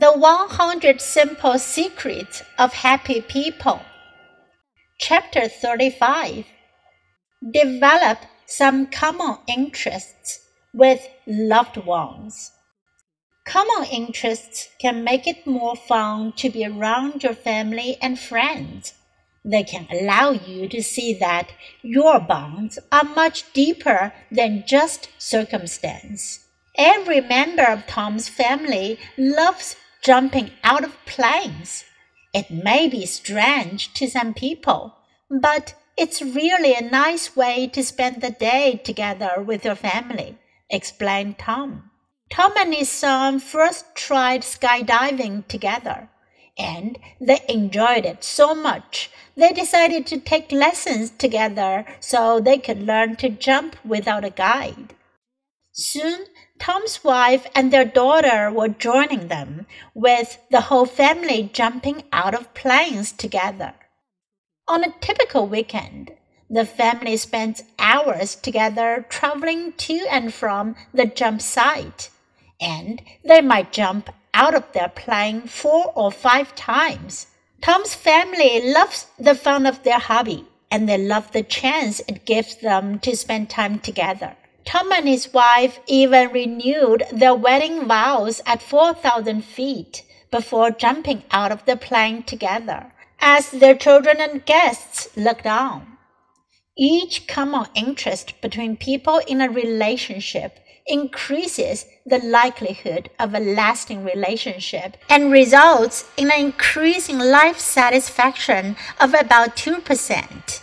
The 100 Simple Secrets of Happy People. Chapter 35 Develop some common interests with loved ones. Common interests can make it more fun to be around your family and friends. They can allow you to see that your bonds are much deeper than just circumstance. Every member of Tom's family loves jumping out of planes. It may be strange to some people, but it's really a nice way to spend the day together with your family, explained Tom. Tom and his son first tried skydiving together, and they enjoyed it so much they decided to take lessons together so they could learn to jump without a guide. Soon, Tom's wife and their daughter were joining them, with the whole family jumping out of planes together. On a typical weekend, the family spends hours together traveling to and from the jump site, and they might jump out of their plane four or five times. Tom's family loves the fun of their hobby, and they love the chance it gives them to spend time together. Tom and his wife even renewed their wedding vows at 4,000 feet before jumping out of the plane together as their children and guests looked on. Each common interest between people in a relationship increases the likelihood of a lasting relationship and results in an increasing life satisfaction of about 2%.